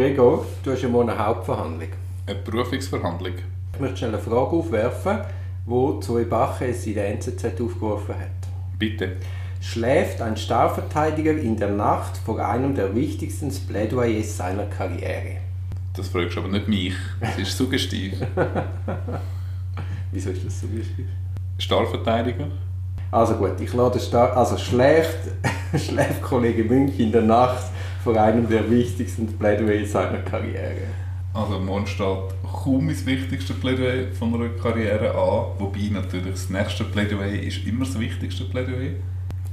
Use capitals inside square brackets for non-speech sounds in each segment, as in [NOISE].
Gregor, du hast ja morgen eine Hauptverhandlung. Eine Berufungsverhandlung. Ich möchte schnell eine Frage aufwerfen, die Zoe Bache es in der NZZ aufgerufen hat. Bitte. Schläft ein Starverteidiger in der Nacht vor einem der wichtigsten Plädoyers seiner Karriere? Das fragst du aber nicht mich. Das ist suggestiv. [LAUGHS] Wieso ist das suggestiv? Starverteidiger? Also gut, ich lade Star also schläft, [LAUGHS] schläft Kollege Münch in der Nacht vor einem der wichtigsten Plädoyers seiner Karriere. Also morgen steht kaum das wichtigste Plädoyer von einer Karriere an, wobei natürlich das nächste Plädoyer ist immer das wichtigste Plädoyer.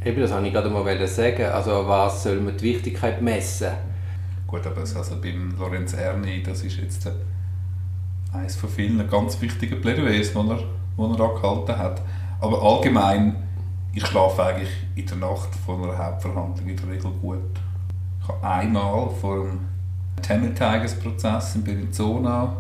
Eben, das wollte ich gerade mal sagen. Also was soll man die Wichtigkeit messen? Gut, aber also beim Lorenz Erni, das ist jetzt eines von vielen ganz wichtigen Plädoyers, die er, die er angehalten hat. Aber allgemein, ich schlafe eigentlich in der Nacht vor einer Hauptverhandlung in der Regel gut. Einmal vor dem Tamil Tigers Prozess in Bellinzona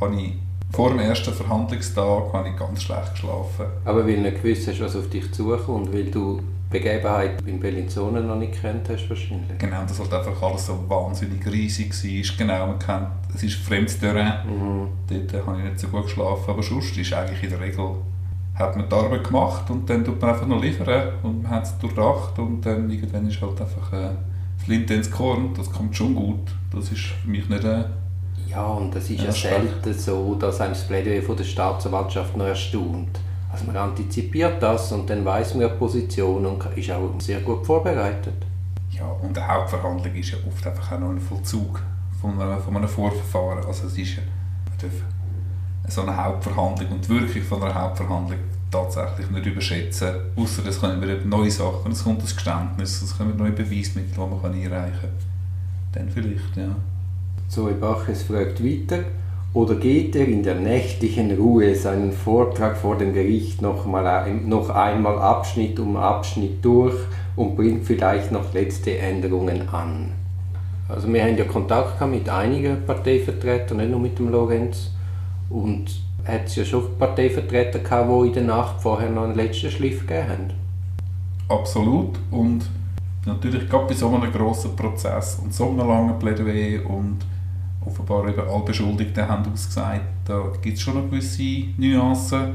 habe ich vor dem ersten Verhandlungstag habe ich ganz schlecht geschlafen. Aber weil du nicht gewusst hast, was auf dich zukommt, weil du die Begebenheit in Bellinzona noch nicht kennt hast wahrscheinlich. Genau, dass halt einfach alles so wahnsinnig riesig war. Genau, man kennt, es ist fremdes Terrain. Mhm. Dort habe ich nicht so gut geschlafen. Aber sonst ist eigentlich in der Regel hat man die Arbeit gemacht und dann tut man einfach noch liefern und man hat es durchdacht und dann irgendwann ist halt einfach äh, Flinte ins Korn, das kommt schon gut. Das ist für mich nicht äh, Ja, und es ist ja selten so, dass einem das Plädoyer von der Staatsanwaltschaft noch erstaunt. Also man antizipiert das und dann weiß man die Position und ist auch sehr gut vorbereitet. Ja, und eine Hauptverhandlung ist ja oft einfach auch noch ein Vollzug von, einer, von einem Vorverfahren. Also es ist ja, so eine Hauptverhandlung und die Wirkung von einer Hauptverhandlung tatsächlich nicht überschätzen. Außer es kommen wieder neue Sachen, es kommt ein Geständnis, es kommen neue Beweismittel, die man einreichen kann. Dann vielleicht, ja. Zoe Baches fragt weiter, oder geht er in der nächtlichen Ruhe seinen Vortrag vor dem Gericht noch, mal noch einmal Abschnitt um Abschnitt durch und bringt vielleicht noch letzte Änderungen an? Also wir haben ja Kontakt mit einigen Parteivertretern, nicht nur mit dem Lorenz. Und hat es ja schon Parteivertreter gehabt, die in der Nacht vorher noch einen letzten Schliff gegeben haben. Absolut. Und natürlich gerade bei so einem grossen Prozess und so einem langen Plädoyer und offenbar eben alle Beschuldigten haben ausgesagt, da gibt es schon noch gewisse Nuancen.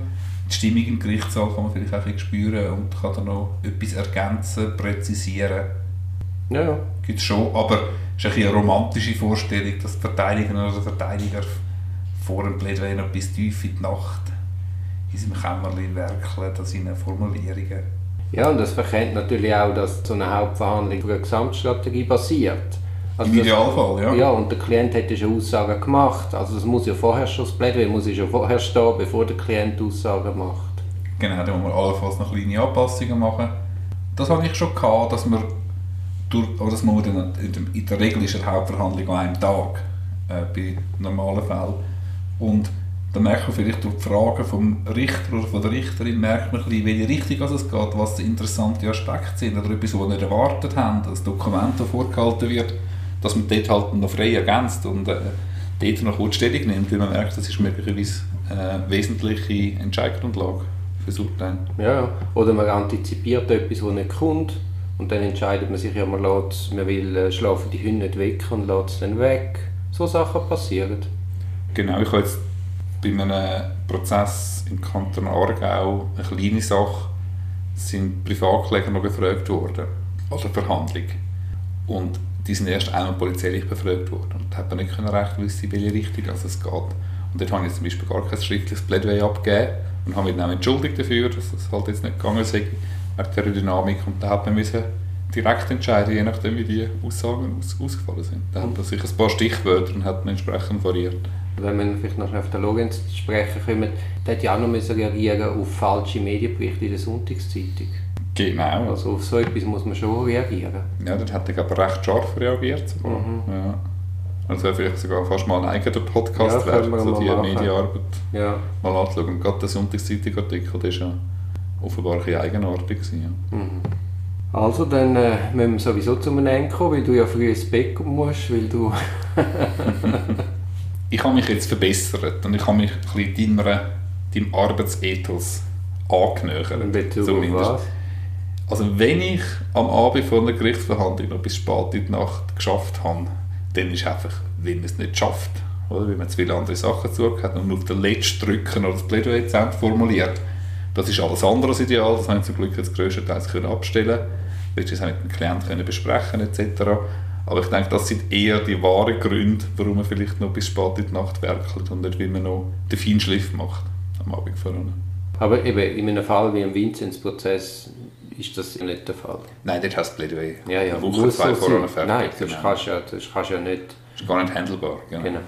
Die Stimmung im Gerichtssaal kann man vielleicht auch ein spüren und kann dann noch etwas ergänzen, präzisieren. Ja, ja. Gibt es schon, aber es ist eine romantische Vorstellung, dass die Verteidiger oder Verteidiger vor dem Plädoyer noch bis tief in die Nacht in seinem Kämmerlein werkeln an seinen Formulierungen. Ja, und das verkennt natürlich auch, dass so eine Hauptverhandlung für eine Gesamtstrategie basiert. Also Im Idealfall, ja. Ja, und der Klient hätte schon Aussagen gemacht. Also das muss ja vorher schon, das Plädoyer muss ja schon vorher stehen, bevor der Klient Aussagen macht. Genau, da muss man allenfalls noch kleine Anpassungen machen. Das hatte ich schon gehabt, dass man durch, aber das muss man in der Regel ist eine Hauptverhandlung an einem Tag, äh, bei normalen Fällen. Und dann merkt man vielleicht durch die Fragen vom Richter oder von der Richterin, merkt man ein bisschen, welche Richtung es geht, was interessante Aspekte sind oder etwas, was wir nicht erwartet haben, das Dokument, das vorgehalten wird, dass man dort halt noch frei ergänzt und äh, dort noch kurz Stellung nimmt, weil man merkt, das ist möglicherweise eine äh, wesentliche Entscheidungsgrundlage für das Urteil. Ja, oder man antizipiert etwas, das nicht kommt und dann entscheidet man sich ja, man, lässt, man will äh, schlafen die Hunde nicht weg und lässt es dann weg. So Sachen passieren. Genau, ich habe jetzt bei einem Prozess im Kanton Aargau eine kleine Sache, sind Privatkläger noch befragt worden, also Verhandlung. Und die sind erst einmal polizeilich befragt worden und hat man nicht recht wissen, in welche Richtung also es geht. Und dort habe ich zum Beispiel gar kein schriftliches Plädoyer abgegeben und habe mich dann entschuldigt dafür, dass das halt jetzt nicht gegangen ist, wegen der Dynamik. Und da hat man müssen direkt entscheiden, je nachdem wie die Aussagen aus, ausgefallen sind. Da hat man sich ein paar Stichwörter und hat man entsprechend variiert wenn wir vielleicht noch auf den Lorenz zu sprechen kommen, der hat ja auch noch reagieren auf falsche Medienberichte in der Sonntagszeitung. Genau. Also auf so etwas muss man schon reagieren. Ja, dort hat er aber recht scharf reagiert. Mhm. Ja. Also wäre vielleicht sogar fast mal ein eigener Podcast ja, wert, so die Medienarbeit ja. mal anschauen. Und gerade der Sonntagszeitung-Artikel, der war ja offenbar ein bisschen eigenartig. Ja. Mhm. Also, dann äh, müssen wir sowieso zum Ende kommen, weil du ja früh ins Bett musst, weil du... [LAUGHS] ich habe mich jetzt verbessert und ich habe mich ein bisschen deiner, deinem Arbeitsethos angenähert. In Bezug auf was? Also wenn ich am Abend vor einer Gerichtsverhandlung noch bis spät in die Nacht geschafft habe, dann ist einfach, wenn man es nicht schafft, oder? wenn man zu viele andere Sachen zugehört und nur auf den letzten Drücken oder das Plädoyer zu formuliert. Das ist alles andere als ideal, das haben sie zum Glück jetzt größtenteils können abstellen können, das mit dem Klienten können besprechen etc. Aber ich denke, das sind eher die wahren Gründe, warum man vielleicht noch bis spät in die Nacht werkelt und nicht, wie man noch den Feinschliff macht am Abend vorher. Aber eben in einem Fall wie im Vinzenz-Prozess ist das nicht der Fall. Nein, dort hast du Plädoyer. Ja, ja. Eine Woche, zwei so sein. fertig. Nein, das genau. kannst ja, das kannst du ja nicht. Das ist gar nicht handelbar. Genau. Genau.